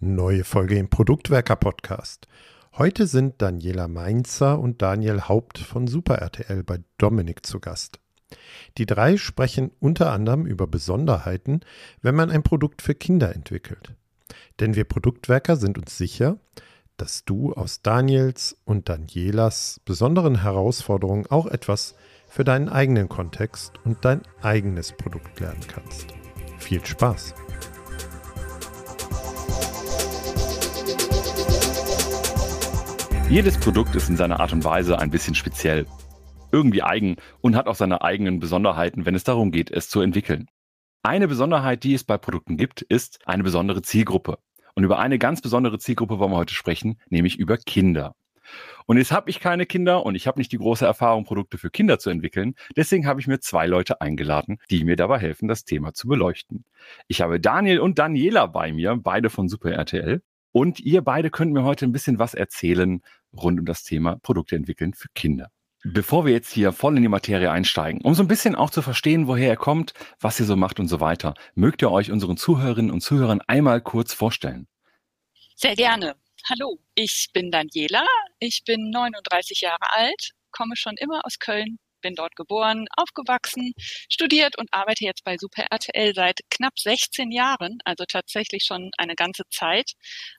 Neue Folge im Produktwerker Podcast. Heute sind Daniela Mainzer und Daniel Haupt von Super RTL bei Dominik zu Gast. Die drei sprechen unter anderem über Besonderheiten, wenn man ein Produkt für Kinder entwickelt. Denn wir Produktwerker sind uns sicher, dass du aus Daniels und Danielas besonderen Herausforderungen auch etwas für deinen eigenen Kontext und dein eigenes Produkt lernen kannst. Viel Spaß! Jedes Produkt ist in seiner Art und Weise ein bisschen speziell, irgendwie eigen und hat auch seine eigenen Besonderheiten, wenn es darum geht, es zu entwickeln. Eine Besonderheit, die es bei Produkten gibt, ist eine besondere Zielgruppe. Und über eine ganz besondere Zielgruppe wollen wir heute sprechen, nämlich über Kinder. Und jetzt habe ich keine Kinder und ich habe nicht die große Erfahrung, Produkte für Kinder zu entwickeln. Deswegen habe ich mir zwei Leute eingeladen, die mir dabei helfen, das Thema zu beleuchten. Ich habe Daniel und Daniela bei mir, beide von Super RTL. Und ihr beide könnt mir heute ein bisschen was erzählen rund um das Thema Produkte entwickeln für Kinder. Bevor wir jetzt hier voll in die Materie einsteigen, um so ein bisschen auch zu verstehen, woher ihr kommt, was ihr so macht und so weiter, mögt ihr euch unseren Zuhörerinnen und Zuhörern einmal kurz vorstellen? Sehr gerne. Hallo, ich bin Daniela, ich bin 39 Jahre alt, komme schon immer aus Köln, bin dort geboren, aufgewachsen, studiert und arbeite jetzt bei Super RTL seit knapp 16 Jahren, also tatsächlich schon eine ganze Zeit.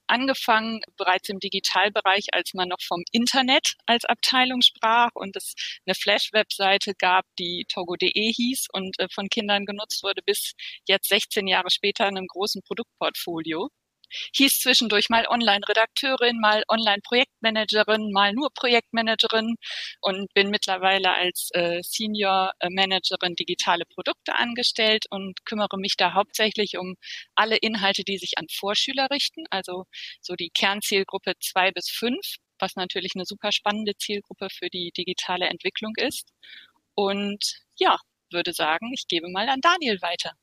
Angefangen bereits im Digitalbereich, als man noch vom Internet als Abteilung sprach und es eine Flash-Webseite gab, die togo.de hieß und äh, von Kindern genutzt wurde, bis jetzt 16 Jahre später in einem großen Produktportfolio hieß zwischendurch mal Online-Redakteurin, mal Online-Projektmanagerin, mal nur Projektmanagerin und bin mittlerweile als äh, Senior Managerin digitale Produkte angestellt und kümmere mich da hauptsächlich um alle Inhalte, die sich an Vorschüler richten, also so die Kernzielgruppe zwei bis fünf, was natürlich eine super spannende Zielgruppe für die digitale Entwicklung ist. Und ja, würde sagen, ich gebe mal an Daniel weiter.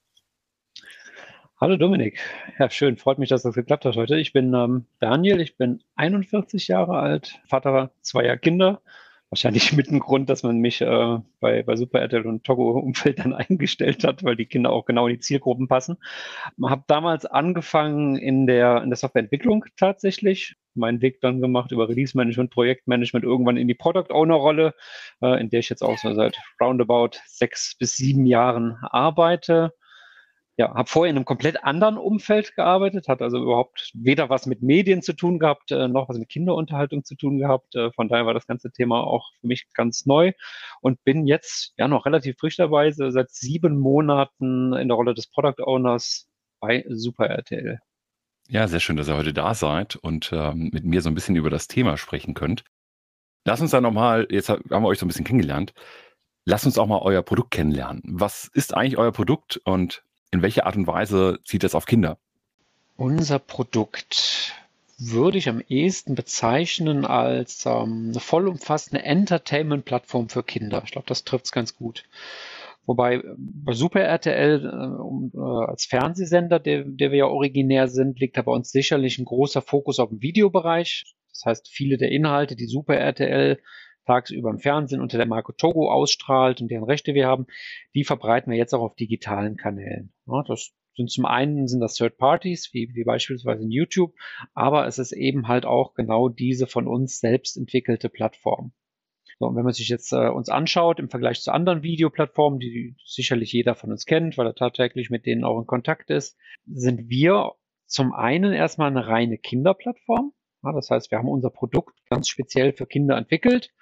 Hallo Dominik. Ja, schön. Freut mich, dass das geklappt hat heute. Ich bin ähm, Daniel, ich bin 41 Jahre alt, Vater zweier Kinder. Wahrscheinlich mit dem Grund, dass man mich äh, bei, bei Super RTL und Togo-Umfeld dann eingestellt hat, weil die Kinder auch genau in die Zielgruppen passen. Habe damals angefangen in der, in der Softwareentwicklung tatsächlich. Meinen Weg dann gemacht über Release-Management, Projektmanagement, irgendwann in die Product-Owner-Rolle, äh, in der ich jetzt auch so seit roundabout sechs bis sieben Jahren arbeite ja, habe vorher in einem komplett anderen Umfeld gearbeitet, hat also überhaupt weder was mit Medien zu tun gehabt, äh, noch was mit Kinderunterhaltung zu tun gehabt. Äh, von daher war das ganze Thema auch für mich ganz neu und bin jetzt ja noch relativ frisch seit sieben Monaten in der Rolle des Product Owners bei Super RTL. Ja, sehr schön, dass ihr heute da seid und ähm, mit mir so ein bisschen über das Thema sprechen könnt. Lass uns da nochmal, jetzt haben wir euch so ein bisschen kennengelernt, Lass uns auch mal euer Produkt kennenlernen. Was ist eigentlich euer Produkt und in welcher Art und Weise zieht es auf Kinder? Unser Produkt würde ich am ehesten bezeichnen als ähm, eine vollumfassende Entertainment-Plattform für Kinder. Ich glaube, das trifft es ganz gut. Wobei bei Super RTL äh, äh, als Fernsehsender, der, der wir ja originär sind, liegt da bei uns sicherlich ein großer Fokus auf dem Videobereich. Das heißt, viele der Inhalte, die Super RTL tagsüber im Fernsehen unter der Marke Togo ausstrahlt und deren Rechte wir haben, die verbreiten wir jetzt auch auf digitalen Kanälen. Ja, das sind zum einen sind das Third Parties, wie, wie beispielsweise in YouTube, aber es ist eben halt auch genau diese von uns selbst entwickelte Plattform. So, und wenn man sich jetzt äh, uns anschaut im Vergleich zu anderen Videoplattformen, die sicherlich jeder von uns kennt, weil er tagtäglich mit denen auch in Kontakt ist, sind wir zum einen erstmal eine reine Kinderplattform. Das heißt, wir haben unser Produkt ganz speziell für Kinder entwickelt.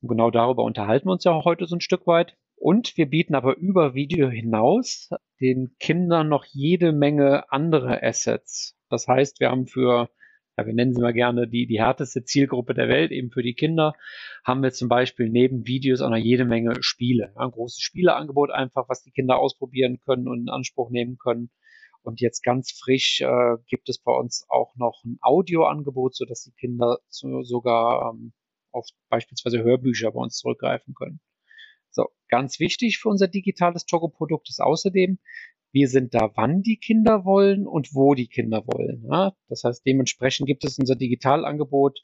Und genau darüber unterhalten wir uns ja auch heute so ein Stück weit. Und wir bieten aber über Video hinaus den Kindern noch jede Menge andere Assets. Das heißt, wir haben für, ja, wir nennen sie mal gerne die, die härteste Zielgruppe der Welt, eben für die Kinder, haben wir zum Beispiel neben Videos auch noch jede Menge Spiele. Ein großes Spieleangebot einfach, was die Kinder ausprobieren können und in Anspruch nehmen können. Und jetzt ganz frisch äh, gibt es bei uns auch noch ein Audioangebot, so dass die Kinder so, sogar ähm, auf beispielsweise Hörbücher bei uns zurückgreifen können. So, ganz wichtig für unser digitales Togo-Produkt ist außerdem, wir sind da, wann die Kinder wollen und wo die Kinder wollen. Ja? Das heißt, dementsprechend gibt es unser Digitalangebot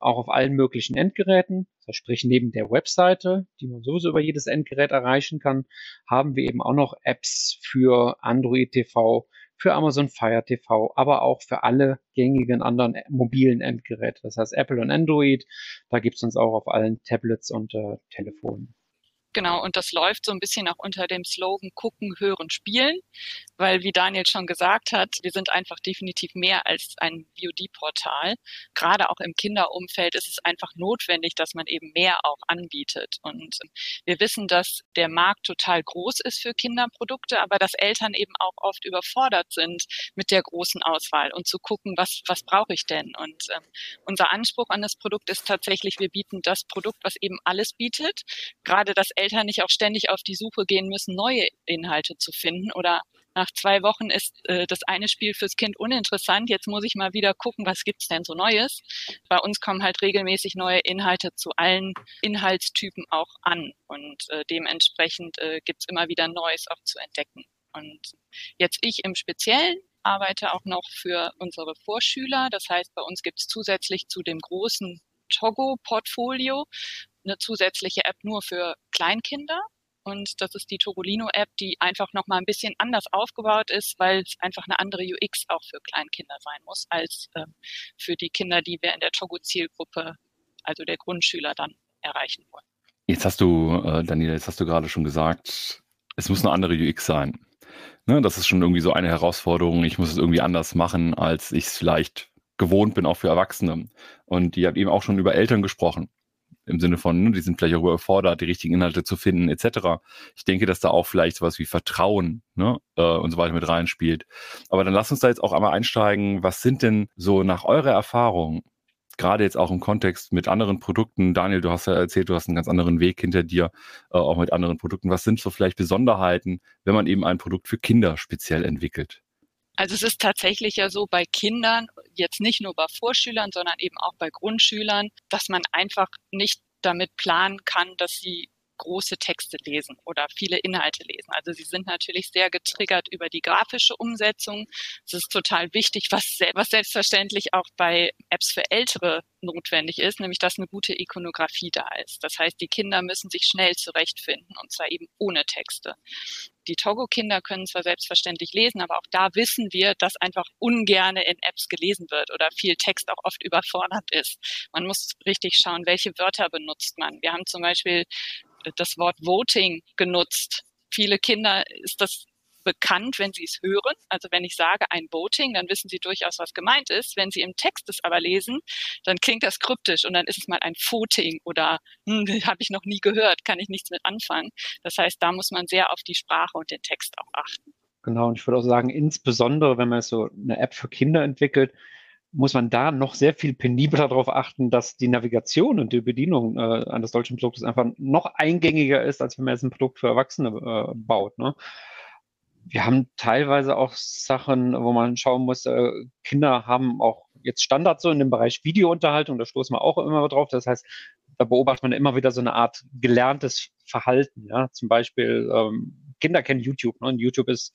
auch auf allen möglichen Endgeräten. Sprich, neben der Webseite, die man sowieso über jedes Endgerät erreichen kann, haben wir eben auch noch Apps für Android TV, für Amazon Fire TV, aber auch für alle gängigen anderen mobilen Endgeräte. Das heißt Apple und Android. Da gibt es uns auch auf allen Tablets und äh, Telefonen. Genau, und das läuft so ein bisschen auch unter dem Slogan gucken, hören, spielen, weil wie Daniel schon gesagt hat, wir sind einfach definitiv mehr als ein VOD-Portal. Gerade auch im Kinderumfeld ist es einfach notwendig, dass man eben mehr auch anbietet. Und wir wissen, dass der Markt total groß ist für Kinderprodukte, aber dass Eltern eben auch oft überfordert sind mit der großen Auswahl und zu gucken, was, was brauche ich denn? Und ähm, unser Anspruch an das Produkt ist tatsächlich, wir bieten das Produkt, was eben alles bietet. Gerade das Eltern nicht auch ständig auf die Suche gehen müssen, neue Inhalte zu finden oder nach zwei Wochen ist äh, das eine Spiel fürs Kind uninteressant. Jetzt muss ich mal wieder gucken, was gibt's denn so Neues. Bei uns kommen halt regelmäßig neue Inhalte zu allen Inhaltstypen auch an und äh, dementsprechend äh, gibt's immer wieder Neues auch zu entdecken. Und jetzt ich im Speziellen arbeite auch noch für unsere Vorschüler. Das heißt, bei uns gibt's zusätzlich zu dem großen Togo-Portfolio eine zusätzliche App nur für Kleinkinder. Und das ist die Togolino-App, die einfach nochmal ein bisschen anders aufgebaut ist, weil es einfach eine andere UX auch für Kleinkinder sein muss, als äh, für die Kinder, die wir in der Togo-Zielgruppe, also der Grundschüler, dann erreichen wollen. Jetzt hast du, äh, Daniel, jetzt hast du gerade schon gesagt, es muss eine andere UX sein. Ne, das ist schon irgendwie so eine Herausforderung. Ich muss es irgendwie anders machen, als ich es vielleicht gewohnt bin, auch für Erwachsene. Und ihr habt eben auch schon über Eltern gesprochen im Sinne von, ne, die sind vielleicht auch überfordert, die richtigen Inhalte zu finden, etc. Ich denke, dass da auch vielleicht sowas wie Vertrauen ne, äh, und so weiter mit reinspielt. Aber dann lass uns da jetzt auch einmal einsteigen. Was sind denn so nach eurer Erfahrung, gerade jetzt auch im Kontext mit anderen Produkten, Daniel, du hast ja erzählt, du hast einen ganz anderen Weg hinter dir, äh, auch mit anderen Produkten. Was sind so vielleicht Besonderheiten, wenn man eben ein Produkt für Kinder speziell entwickelt? Also es ist tatsächlich ja so bei Kindern, jetzt nicht nur bei Vorschülern, sondern eben auch bei Grundschülern, dass man einfach nicht damit planen kann, dass sie große Texte lesen oder viele Inhalte lesen. Also sie sind natürlich sehr getriggert über die grafische Umsetzung. Es ist total wichtig, was, was selbstverständlich auch bei Apps für Ältere notwendig ist, nämlich dass eine gute Ikonografie da ist. Das heißt, die Kinder müssen sich schnell zurechtfinden und zwar eben ohne Texte. Die Togo-Kinder können zwar selbstverständlich lesen, aber auch da wissen wir, dass einfach ungerne in Apps gelesen wird oder viel Text auch oft überfordert ist. Man muss richtig schauen, welche Wörter benutzt man. Wir haben zum Beispiel das Wort Voting genutzt. Viele Kinder ist das bekannt, wenn sie es hören. Also wenn ich sage ein Voting, dann wissen sie durchaus, was gemeint ist. Wenn sie im Text es aber lesen, dann klingt das kryptisch und dann ist es mal ein Voting oder hm, habe ich noch nie gehört, kann ich nichts mit anfangen. Das heißt, da muss man sehr auf die Sprache und den Text auch achten. Genau, und ich würde auch sagen, insbesondere wenn man so eine App für Kinder entwickelt, muss man da noch sehr viel penibler darauf achten, dass die Navigation und die Bedienung äh, eines solchen Produktes einfach noch eingängiger ist, als wenn man jetzt ein Produkt für Erwachsene äh, baut. Ne? Wir haben teilweise auch Sachen, wo man schauen muss, äh, Kinder haben auch jetzt Standard so in dem Bereich Videounterhaltung, da stoßen wir auch immer drauf. Das heißt, da beobachtet man immer wieder so eine Art gelerntes Verhalten. Ja? Zum Beispiel, ähm, Kinder kennen YouTube. Ne? Und YouTube ist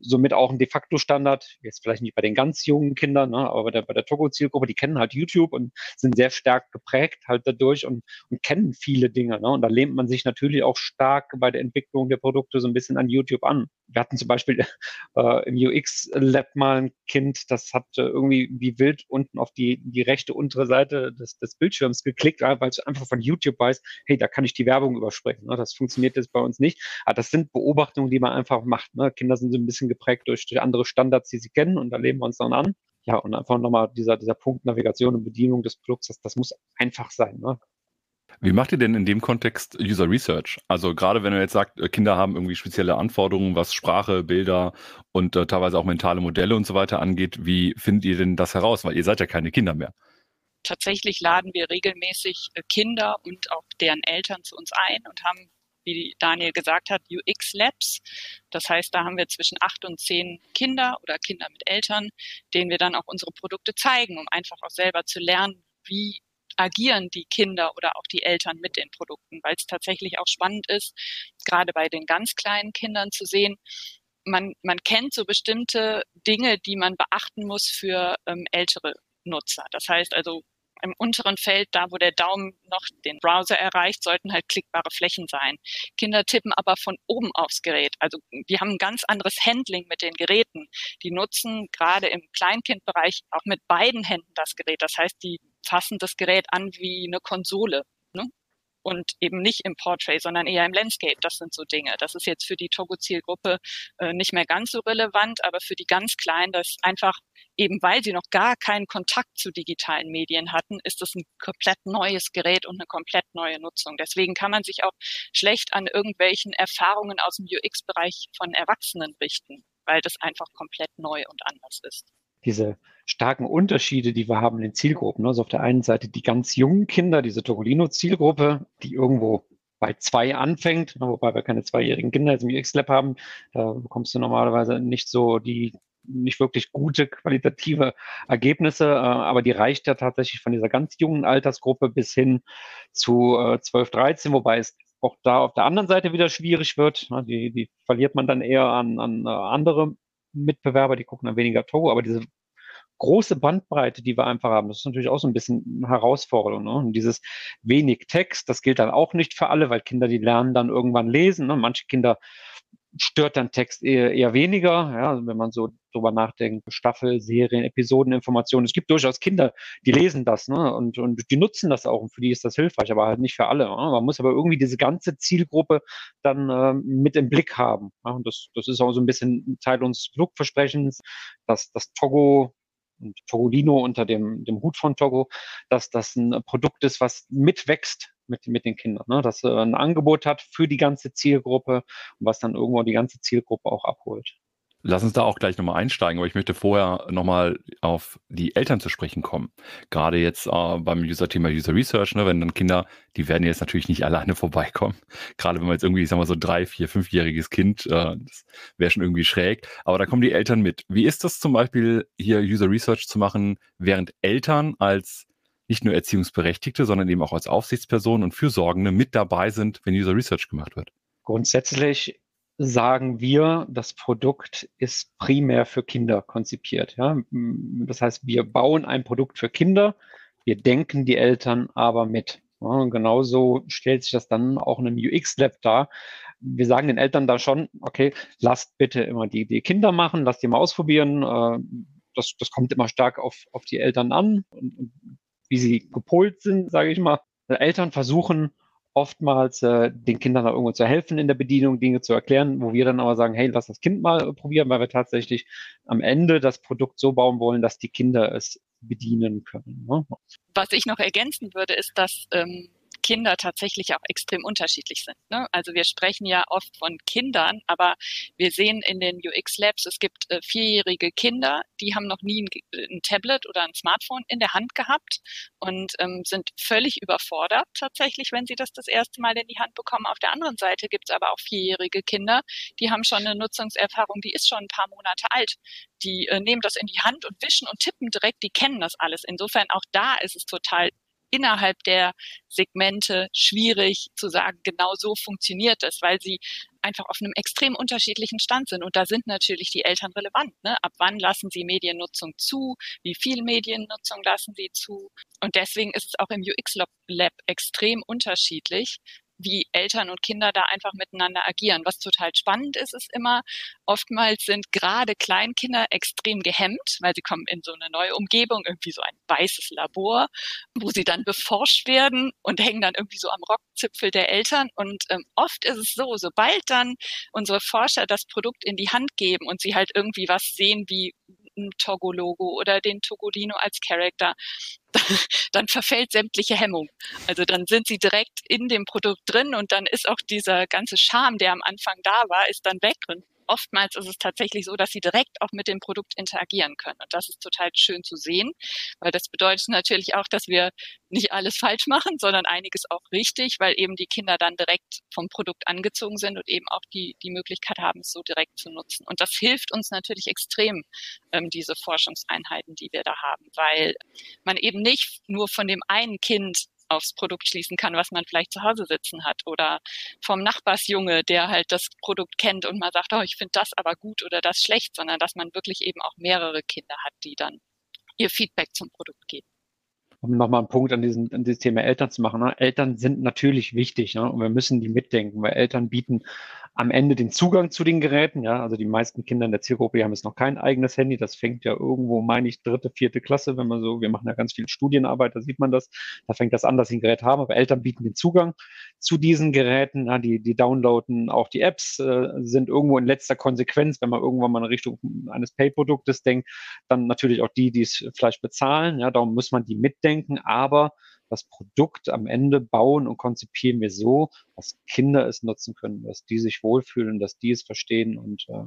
somit auch ein de facto Standard, jetzt vielleicht nicht bei den ganz jungen Kindern, ne, aber bei der, bei der Togo-Zielgruppe, die kennen halt YouTube und sind sehr stark geprägt halt dadurch und, und kennen viele Dinge. Ne? Und da lehnt man sich natürlich auch stark bei der Entwicklung der Produkte so ein bisschen an YouTube an. Wir hatten zum Beispiel äh, im UX-Lab mal ein Kind, das hat äh, irgendwie wie wild unten auf die, die rechte untere Seite des, des Bildschirms geklickt, weil es einfach von YouTube weiß, hey, da kann ich die Werbung übersprechen. Ne? Das funktioniert jetzt bei uns nicht. Aber das sind Beobachtungen, die man einfach macht. Ne? Kinder sind so ein bisschen geprägt durch, durch andere Standards, die sie kennen und da leben wir uns dann an. Ja, und einfach nochmal dieser, dieser Punkt Navigation und Bedienung des Produkts, das, das muss einfach sein. Ne? Wie macht ihr denn in dem Kontext User Research? Also gerade wenn ihr jetzt sagt, äh, Kinder haben irgendwie spezielle Anforderungen, was Sprache, Bilder und äh, teilweise auch mentale Modelle und so weiter angeht, wie findet ihr denn das heraus? Weil ihr seid ja keine Kinder mehr. Tatsächlich laden wir regelmäßig äh, Kinder und auch deren Eltern zu uns ein und haben wie Daniel gesagt hat, UX Labs. Das heißt, da haben wir zwischen acht und zehn Kinder oder Kinder mit Eltern, denen wir dann auch unsere Produkte zeigen, um einfach auch selber zu lernen, wie agieren die Kinder oder auch die Eltern mit den Produkten, weil es tatsächlich auch spannend ist, gerade bei den ganz kleinen Kindern zu sehen, man, man kennt so bestimmte Dinge, die man beachten muss für ähm, ältere Nutzer. Das heißt also, Im unteren Feld, da wo der Daumen noch den Browser erreicht, sollten halt klickbare Flächen sein. Kinder tippen aber von oben aufs Gerät. Also die haben ein ganz anderes Handling mit den Geräten. Die nutzen gerade im Kleinkindbereich auch mit beiden Händen das Gerät. Das heißt, die fassen das Gerät an wie eine Konsole. Ne? und eben nicht im Portrait, sondern eher im Landscape. Das sind so Dinge. Das ist jetzt für die Togo-Zielgruppe äh, nicht mehr ganz so relevant, aber für die ganz Kleinen, das einfach eben weil sie noch gar keinen Kontakt zu digitalen Medien hatten, ist das ein komplett neues Gerät und eine komplett neue Nutzung. Deswegen kann man sich auch schlecht an irgendwelchen Erfahrungen aus dem UX-Bereich von Erwachsenen richten, weil das einfach komplett neu und anders ist diese starken Unterschiede, die wir haben in den Zielgruppen. Also auf der einen Seite die ganz jungen Kinder, diese Tokolino-Zielgruppe, die irgendwo bei zwei anfängt, ne, wobei wir keine zweijährigen Kinder jetzt im UX-Lab haben, da bekommst du normalerweise nicht so die nicht wirklich gute qualitative Ergebnisse, äh, aber die reicht ja tatsächlich von dieser ganz jungen Altersgruppe bis hin zu 12, äh, 13, wobei es auch da auf der anderen Seite wieder schwierig wird. Ne, die, die verliert man dann eher an, an äh, andere Mitbewerber, die gucken dann weniger Togo, aber diese große Bandbreite, die wir einfach haben, das ist natürlich auch so ein bisschen eine Herausforderung. Ne? Und dieses wenig Text, das gilt dann auch nicht für alle, weil Kinder, die lernen dann irgendwann lesen. Ne? Manche Kinder stört dann Text eher, eher weniger. Ja, also wenn man so drüber nachdenkt, Staffel, Serien, Episodeninformationen. Es gibt durchaus Kinder, die lesen das ne? und, und die nutzen das auch und für die ist das hilfreich, aber halt nicht für alle. Ne? Man muss aber irgendwie diese ganze Zielgruppe dann äh, mit im Blick haben. Ja? Und das, das ist auch so ein bisschen Teil unseres Produktversprechens, dass das Togo Togolino unter dem, dem Hut von Togo, dass das ein Produkt ist, was mitwächst mit, mit den Kindern, ne? dass er ein Angebot hat für die ganze Zielgruppe und was dann irgendwo die ganze Zielgruppe auch abholt. Lass uns da auch gleich nochmal einsteigen, aber ich möchte vorher nochmal auf die Eltern zu sprechen kommen. Gerade jetzt äh, beim User-Thema User Research, ne, wenn dann Kinder, die werden jetzt natürlich nicht alleine vorbeikommen. Gerade wenn man jetzt irgendwie, ich sag mal, so drei, vier, fünfjähriges Kind, äh, das wäre schon irgendwie schräg. Aber da kommen die Eltern mit. Wie ist das zum Beispiel, hier User Research zu machen, während Eltern als nicht nur Erziehungsberechtigte, sondern eben auch als Aufsichtspersonen und Fürsorgende mit dabei sind, wenn User Research gemacht wird? Grundsätzlich sagen wir, das Produkt ist primär für Kinder konzipiert. Ja? Das heißt, wir bauen ein Produkt für Kinder, wir denken die Eltern aber mit. Ja, und genauso stellt sich das dann auch in einem UX-Lab dar. Wir sagen den Eltern da schon, okay, lasst bitte immer die, die Kinder machen, lasst die mal ausprobieren. Äh, das, das kommt immer stark auf, auf die Eltern an und, wie sie gepolt sind, sage ich mal. Eltern versuchen oftmals äh, den Kindern da irgendwo zu helfen in der Bedienung, Dinge zu erklären, wo wir dann aber sagen, hey, lass das Kind mal probieren, weil wir tatsächlich am Ende das Produkt so bauen wollen, dass die Kinder es bedienen können. Ne? Was ich noch ergänzen würde, ist, dass ähm, Kinder tatsächlich auch extrem unterschiedlich sind. Ne? Also wir sprechen ja oft von Kindern, aber wir sehen in den UX-Labs, es gibt äh, vierjährige Kinder, die haben noch nie ein, ein, Tablet oder ein Smartphone in der Hand gehabt und ähm, sind völlig überfordert tatsächlich, wenn sie das das erste Mal in die Hand bekommen. Auf der anderen Seite gibt es aber auch vierjährige Kinder, die haben schon eine Nutzungserfahrung, die ist schon ein paar Monate alt. Die äh, nehmen das in die Hand und wischen und tippen direkt, die kennen das alles. Insofern auch da ist es total innerhalb der Segmente schwierig zu sagen, genau so funktioniert es, weil sie einfach auf einem extrem unterschiedlichen Stand sind. Und da sind natürlich die Eltern relevant. Ne? Ab wann lassen sie Mediennutzung zu? Wie viel Mediennutzung lassen sie zu? Und deswegen ist es auch im UX-Lab extrem unterschiedlich, wie Eltern und Kinder da einfach miteinander agieren. Was total spannend ist, ist immer, oftmals sind gerade Kleinkinder extrem gehemmt, weil sie kommen in so eine neue Umgebung, irgendwie so ein weißes Labor, wo sie dann beforscht werden und hängen dann irgendwie so am Rockzipfel der Eltern. Und ähm, oft ist es so, sobald dann unsere Forscher das Produkt in die Hand geben und sie halt irgendwie was sehen wie ein Togo-Logo oder den Togolino als Character, dann verfällt sämtliche Hemmung. Also dann sind sie direkt in dem Produkt drin und dann ist auch dieser ganze Charme, der am Anfang da war, ist dann weg. Und oftmals ist es tatsächlich so, dass sie direkt auch mit dem Produkt interagieren können. Und das ist total schön zu sehen, weil das bedeutet natürlich auch, dass wir nicht alles falsch machen, sondern einiges auch richtig, weil eben die Kinder dann direkt vom Produkt angezogen sind und eben auch die, die Möglichkeit haben, es so direkt zu nutzen. Und das hilft uns natürlich extrem, ähm, diese Forschungseinheiten, die wir da haben, weil man eben nicht nur von dem einen Kind aufs Produkt schließen kann, was man vielleicht zu Hause sitzen hat oder vom Nachbarsjunge, der halt das Produkt kennt und mal sagt, oh, ich finde das aber gut oder das schlecht, sondern dass man wirklich eben auch mehrere Kinder hat, die dann ihr Feedback zum Produkt geben. Um nochmal einen Punkt an, diesen, an dieses Thema Eltern zu machen. Ne? Eltern sind natürlich wichtig ne? und wir müssen die mitdenken, weil Eltern bieten am Ende den Zugang zu den Geräten. Ja, also die meisten Kinder in der Zielgruppe haben jetzt noch kein eigenes Handy. Das fängt ja irgendwo, meine ich, dritte, vierte Klasse, wenn man so, wir machen ja ganz viel Studienarbeit, da sieht man das. Da fängt das an, dass sie ein Gerät haben, aber Eltern bieten den Zugang zu diesen Geräten. Ja, die, die downloaden auch die Apps, äh, sind irgendwo in letzter Konsequenz, wenn man irgendwann mal in Richtung eines Pay-Produktes denkt, dann natürlich auch die, die es vielleicht bezahlen. Ja, darum muss man die mitdenken, aber das Produkt am Ende bauen und konzipieren wir so, dass Kinder es nutzen können, dass die sich wohlfühlen, dass die es verstehen und äh,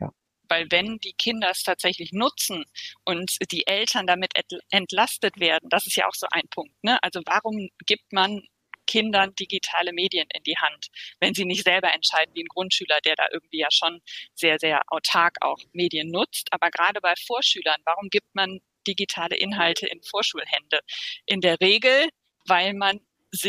ja. Weil wenn die Kinder es tatsächlich nutzen und die Eltern damit entlastet werden, das ist ja auch so ein Punkt. Ne? Also warum gibt man Kindern digitale Medien in die Hand, wenn sie nicht selber entscheiden, wie ein Grundschüler, der da irgendwie ja schon sehr, sehr autark auch Medien nutzt. Aber gerade bei Vorschülern, warum gibt man digitale Inhalte in Vorschulhände. In der Regel, weil man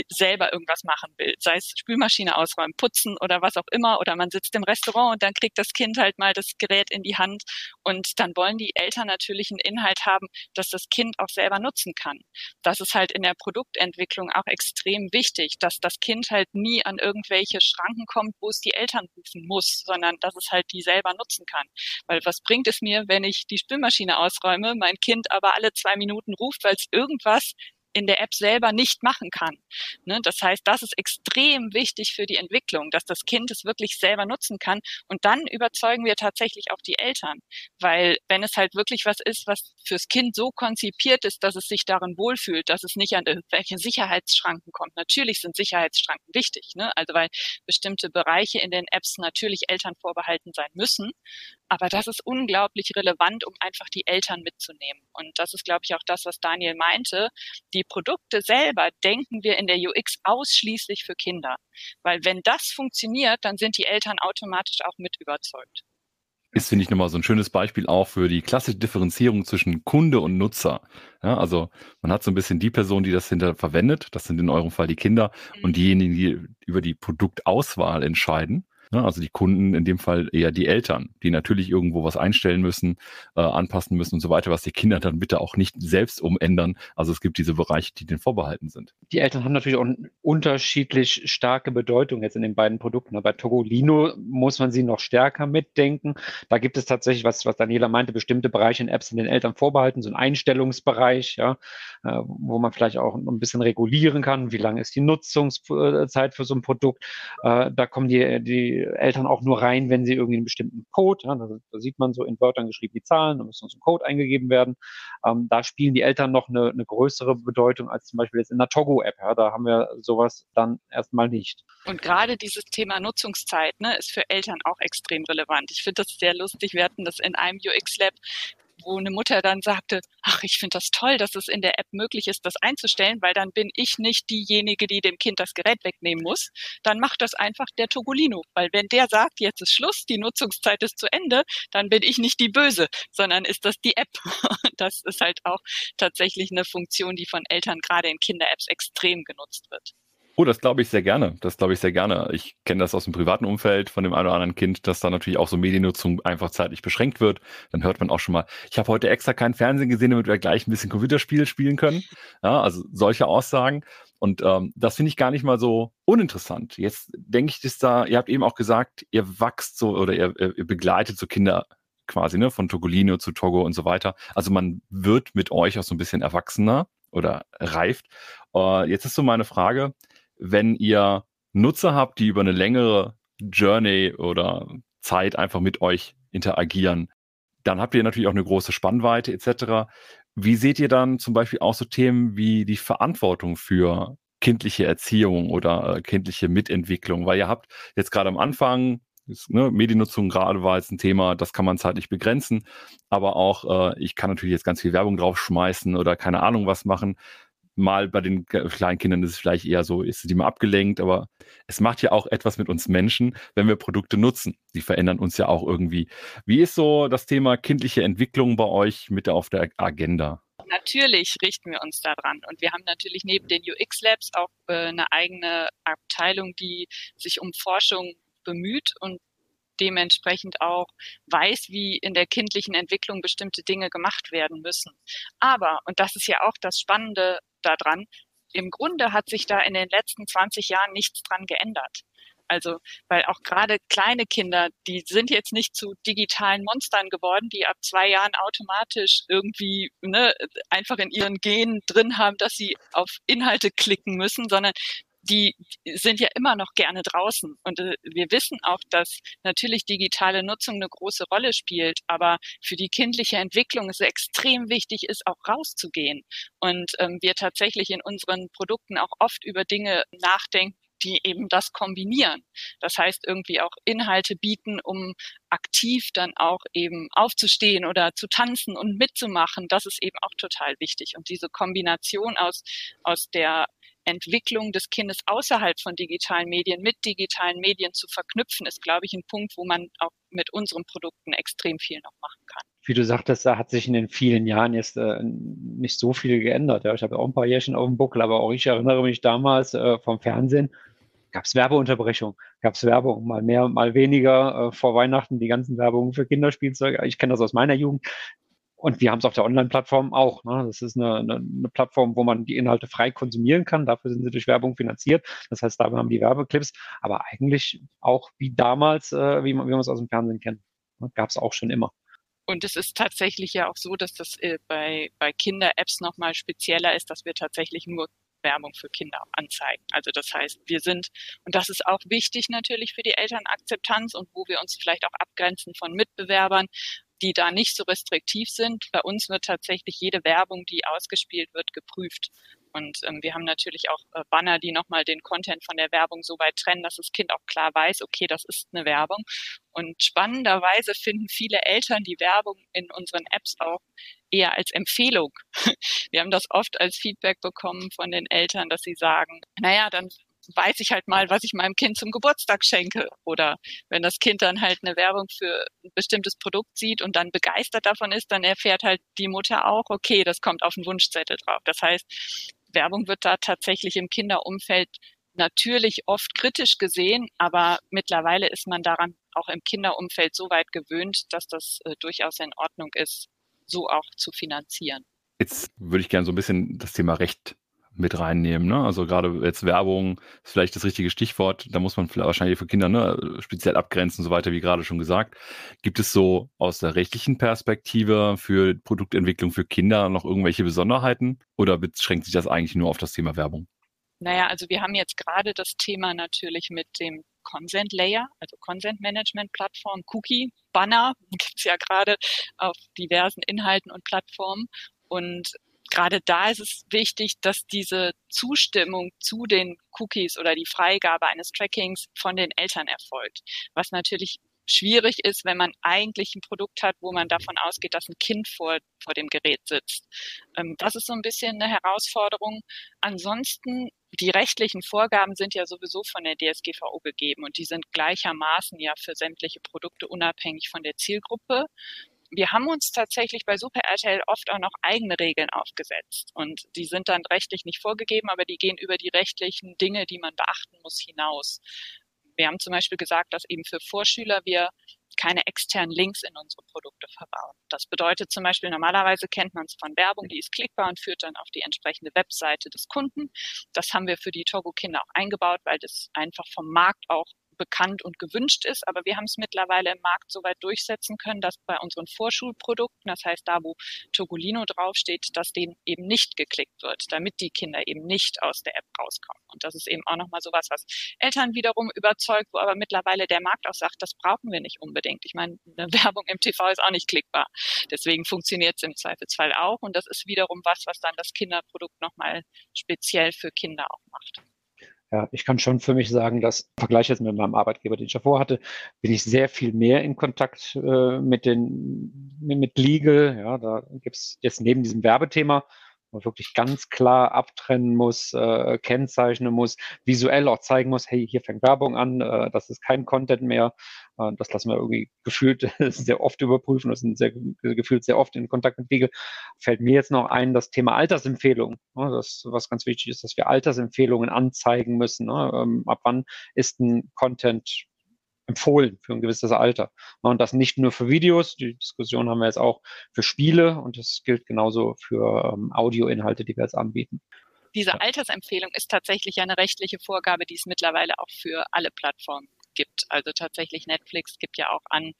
selber irgendwas machen will, sei es Spülmaschine ausräumen, putzen oder was auch immer, oder man sitzt im Restaurant und dann kriegt das Kind halt mal das Gerät in die Hand und dann wollen die Eltern natürlich einen Inhalt haben, dass das Kind auch selber nutzen kann. Das ist halt in der Produktentwicklung auch extrem wichtig, dass das Kind halt nie an irgendwelche Schranken kommt, wo es die Eltern rufen muss, sondern dass es halt die selber nutzen kann. Weil was bringt es mir, wenn ich die Spülmaschine ausräume, mein Kind aber alle zwei Minuten ruft, weil es irgendwas in der App selber nicht machen kann. Ne? Das heißt, das ist extrem wichtig für die Entwicklung, dass das Kind es wirklich selber nutzen kann. Und dann überzeugen wir tatsächlich auch die Eltern. Weil wenn es halt wirklich was ist, was fürs Kind so konzipiert ist, dass es sich darin wohlfühlt, dass es nicht an irgendwelche Sicherheitsschranken kommt. Natürlich sind Sicherheitsschranken wichtig. Ne? Also weil bestimmte Bereiche in den Apps natürlich Eltern vorbehalten sein müssen. Aber das ist unglaublich relevant, um einfach die Eltern mitzunehmen. Und das ist, glaube ich, auch das, was Daniel meinte. Die Produkte selber denken wir in der UX ausschließlich für Kinder. Weil wenn das funktioniert, dann sind die Eltern automatisch auch mit überzeugt. Ist, finde ich, nochmal so ein schönes Beispiel auch für die klassische Differenzierung zwischen Kunde und Nutzer. Ja, also man hat so ein bisschen die Person, die das hinter verwendet, das sind in eurem Fall die Kinder, mhm. und diejenigen, die über die Produktauswahl entscheiden. Ne? Also die Kunden, in dem Fall eher die Eltern, die natürlich irgendwo was einstellen müssen, äh, anpassen müssen und so weiter, was die Kinder dann bitte auch nicht selbst umändern. Also es gibt diese Bereiche, die denen vorbehalten sind. Die Eltern haben natürlich auch unterschiedlich starke Bedeutung jetzt in den beiden Produkten. Bei Togolino muss man sie noch stärker mitdenken. Da gibt es tatsächlich, was, was Daniela meinte, bestimmte Bereiche in Apps in den Eltern vorbehalten, so ein Einstellungsbereich, ja, äh, wo man vielleicht auch ein bisschen regulieren kann, wie lange ist die Nutzungszeit für so ein Produkt. Äh, da kommen die, die Eltern auch nur rein, wenn sie irgendwie einen bestimmten Code, ja, da, da, sieht man so in Wörtern geschrieben die Zahlen, da müssen so ein Code eingegeben werden. Ähm, da spielen die Eltern noch eine, eine, größere Bedeutung als zum Beispiel jetzt in der Togo-App. Ja, da haben wir sowas dann erstmal nicht. Und gerade dieses Thema Nutzungszeit ne, ist für Eltern auch extrem relevant. Ich finde das sehr lustig. Wir hatten das in einem UX-Lab wo eine Mutter dann sagte, ach, ich finde das toll, dass es in der App möglich ist, das einzustellen, weil dann bin ich nicht diejenige, die dem Kind das Gerät wegnehmen muss. Dann macht das einfach der Togolino, weil wenn der sagt, jetzt ist Schluss, die Nutzungszeit ist zu Ende, dann bin ich nicht die Böse, sondern ist das die App. Das ist halt auch tatsächlich eine Funktion, die von Eltern gerade in Kinder-Apps extrem genutzt wird. Oh, das glaube ich sehr gerne. Das glaube ich sehr gerne. Ich kenne das aus dem privaten Umfeld von dem einen oder anderen Kind, dass da natürlich auch so Mediennutzung einfach zeitlich beschränkt wird. Dann hört man auch schon mal, ich habe heute extra keinen Fernsehen gesehen, damit wir gleich ein bisschen Computerspiel spielen können. Ja, also solche Aussagen. Und ähm, das finde ich gar nicht mal so uninteressant. Jetzt denke ich, dass da, ihr habt eben auch gesagt, ihr wachst so oder ihr, ihr begleitet so Kinder quasi, ne, von Togolino zu Togo und so weiter. Also man wird mit euch auch so ein bisschen erwachsener oder reift. Äh, jetzt ist so meine Frage, wenn ihr Nutzer habt, die über eine längere Journey oder Zeit einfach mit euch interagieren, dann habt ihr natürlich auch eine große Spannweite etc. Wie seht ihr dann zum Beispiel auch so Themen wie die Verantwortung für kindliche Erziehung oder äh, kindliche Mitentwicklung? Weil ihr habt jetzt gerade am Anfang ist, ne, Mediennutzung gerade war jetzt ein Thema, das kann man zeitlich begrenzen, aber auch äh, ich kann natürlich jetzt ganz viel Werbung draufschmeißen oder keine Ahnung was machen mal bei den kleinen Kindern ist es vielleicht eher so, ist die mal abgelenkt, aber es macht ja auch etwas mit uns Menschen, wenn wir Produkte nutzen. Die verändern uns ja auch irgendwie. Wie ist so das Thema kindliche Entwicklung bei euch mit auf der Agenda? Natürlich richten wir uns daran. Und wir haben natürlich neben den UX Labs auch äh, eine eigene Abteilung, die sich um Forschung bemüht und dementsprechend auch weiß, wie in der kindlichen Entwicklung bestimmte Dinge gemacht werden müssen. Aber, und das ist ja auch das Spannende daran, im Grunde hat sich da in den letzten 20 Jahren nichts dran geändert. Also, weil auch gerade kleine Kinder, die sind jetzt nicht zu digitalen Monstern geworden, die ab zwei Jahren automatisch irgendwie ne, einfach in ihren Genen drin haben, dass sie auf Inhalte klicken müssen, sondern die sind ja immer noch gerne draußen. Und äh, wir wissen auch, dass natürlich digitale Nutzung eine große Rolle spielt, aber für die kindliche Entwicklung es extrem wichtig ist, auch rauszugehen. Und ähm, wir tatsächlich in unseren Produkten auch oft über Dinge nachdenken, die eben das kombinieren. Das heißt, irgendwie auch Inhalte bieten, um aktiv dann auch eben aufzustehen oder zu tanzen und mitzumachen. Das ist eben auch total wichtig. Und diese Kombination aus, aus der Entwicklung des Kindes außerhalb von digitalen Medien mit digitalen Medien zu verknüpfen, ist, glaube ich, ein Punkt, wo man auch mit unseren Produkten extrem viel noch machen kann. Wie du sagtest, da hat sich in den vielen Jahren jetzt äh, nicht so viel geändert. Ja. Ich habe auch ein paar Jährchen auf dem Buckel, aber auch ich erinnere mich damals äh, vom Fernsehen, gab es Werbeunterbrechung, gab es Werbung, mal mehr, mal weniger. Äh, vor Weihnachten die ganzen Werbungen für Kinderspielzeuge. Ich kenne das aus meiner Jugend. Und wir haben es auf der Online-Plattform auch. Ne? Das ist eine, eine, eine, Plattform, wo man die Inhalte frei konsumieren kann. Dafür sind sie durch Werbung finanziert. Das heißt, da haben die Werbeclips. Aber eigentlich auch wie damals, äh, wie man, es aus dem Fernsehen kennt. Ne? Gab es auch schon immer. Und es ist tatsächlich ja auch so, dass das äh, bei, bei Kinder-Apps nochmal spezieller ist, dass wir tatsächlich nur Werbung für Kinder anzeigen. Also das heißt, wir sind, und das ist auch wichtig natürlich für die Elternakzeptanz und wo wir uns vielleicht auch abgrenzen von Mitbewerbern, die da nicht so restriktiv sind. Bei uns wird tatsächlich jede Werbung, die ausgespielt wird, geprüft. Und ähm, wir haben natürlich auch äh, Banner, die nochmal den Content von der Werbung so weit trennen, dass das Kind auch klar weiß, okay, das ist eine Werbung. Und spannenderweise finden viele Eltern die Werbung in unseren Apps auch eher als Empfehlung. Wir haben das oft als Feedback bekommen von den Eltern, dass sie sagen, naja, dann weiß ich halt mal, was ich meinem Kind zum Geburtstag schenke. Oder wenn das Kind dann halt eine Werbung für ein bestimmtes Produkt sieht und dann begeistert davon ist, dann erfährt halt die Mutter auch, okay, das kommt auf den Wunschzettel drauf. Das heißt, Werbung wird da tatsächlich im Kinderumfeld natürlich oft kritisch gesehen, aber mittlerweile ist man daran auch im Kinderumfeld so weit gewöhnt, dass das äh, durchaus in Ordnung ist, so auch zu finanzieren. Jetzt würde ich gerne so ein bisschen das Thema Recht mit reinnehmen. Ne? Also gerade jetzt Werbung ist vielleicht das richtige Stichwort. Da muss man wahrscheinlich für Kinder ne, speziell abgrenzen und so weiter, wie gerade schon gesagt. Gibt es so aus der rechtlichen Perspektive für Produktentwicklung für Kinder noch irgendwelche Besonderheiten oder beschränkt sich das eigentlich nur auf das Thema Werbung? Naja, also wir haben jetzt gerade das Thema natürlich mit dem Consent Layer, also Consent Management Plattform, Cookie, Banner, gibt's ja gerade auf diversen Inhalten und Plattformen. Und gerade da ist es wichtig, dass diese Zustimmung zu den Cookies oder die Freigabe eines Trackings von den Eltern erfolgt. Was natürlich schwierig ist, wenn man eigentlich ein Produkt hat, wo man davon ausgeht, dass ein Kind vor, vor dem Gerät sitzt. Ähm, das ist so ein bisschen eine Herausforderung. Ansonsten, die rechtlichen Vorgaben sind ja sowieso von der DSGVO gegeben und die sind gleichermaßen ja für sämtliche Produkte unabhängig von der Zielgruppe wir haben uns tatsächlich bei Super RTL oft auch noch eigene Regeln aufgesetzt. Und die sind dann rechtlich nicht vorgegeben, aber die gehen über die rechtlichen Dinge, die man beachten muss, hinaus. Wir haben zum Beispiel gesagt, dass eben für Vorschüler wir keine externen Links in unsere Produkte verbauen. Das bedeutet zum Beispiel, normalerweise kennt man es von Werbung, die ist klickbar und führt dann auf die entsprechende Webseite des Kunden. Das haben wir für die Togo-Kinder auch eingebaut, weil das einfach vom Markt auch bekannt und gewünscht ist. Aber wir haben es mittlerweile im Markt so weit durchsetzen können, dass bei unseren Vorschulprodukten, das heißt da, wo Togolino draufsteht, dass denen eben nicht geklickt wird, damit die Kinder eben nicht aus der App rauskommen. Und das ist eben auch nochmal sowas, was Eltern wiederum überzeugt, wo aber mittlerweile der Markt auch sagt, das brauchen wir nicht unbedingt. Ich meine, eine Werbung im TV ist auch nicht klickbar. Deswegen funktioniert es im Zweifelsfall auch. Und das ist wiederum was, was dann das Kinderprodukt nochmal speziell für Kinder auch macht. Ja, ich kann schon für mich sagen, dass im Vergleich jetzt mit meinem Arbeitgeber, den ich davor hatte, bin ich sehr viel mehr in Kontakt äh, mit den mit Legal. Ja, da gibt es jetzt neben diesem Werbethema man wirklich ganz klar abtrennen muss, äh, kennzeichnen muss, visuell auch zeigen muss, hey, hier fängt Werbung an, äh, das ist kein Content mehr. Äh, das lassen wir irgendwie gefühlt sehr oft überprüfen, das sind sehr, gefühlt sehr oft in Kontakt mit Legal. Fällt mir jetzt noch ein, das Thema Altersempfehlungen. Ne, das, was ganz wichtig ist, dass wir Altersempfehlungen anzeigen müssen. Ne? Ähm, ab wann ist ein Content empfohlen für ein gewisses Alter. Und das nicht nur für Videos, die Diskussion haben wir jetzt auch für Spiele und das gilt genauso für ähm, Audioinhalte, die wir jetzt anbieten. Diese Altersempfehlung ist tatsächlich eine rechtliche Vorgabe, die es mittlerweile auch für alle Plattformen gibt. Also tatsächlich Netflix gibt ja auch an,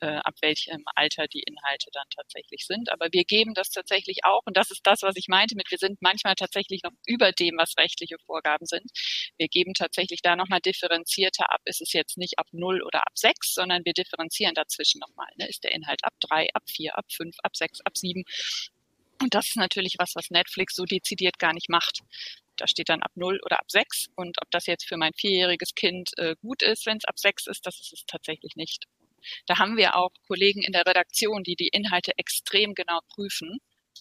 äh, ab welchem Alter die Inhalte dann tatsächlich sind. Aber wir geben das tatsächlich auch, und das ist das, was ich meinte mit, wir sind manchmal tatsächlich noch über dem, was rechtliche Vorgaben sind. Wir geben tatsächlich da nochmal differenzierter ab. Ist es jetzt nicht ab 0 oder ab 6, sondern wir differenzieren dazwischen nochmal. Ne? Ist der Inhalt ab 3, ab 4, ab 5, ab 6, ab 7? Und das ist natürlich was, was Netflix so dezidiert gar nicht macht. Da steht dann ab 0 oder ab 6. Und ob das jetzt für mein vierjähriges Kind äh, gut ist, wenn es ab 6 ist, das ist es tatsächlich nicht. Da haben wir auch Kollegen in der Redaktion, die die Inhalte extrem genau prüfen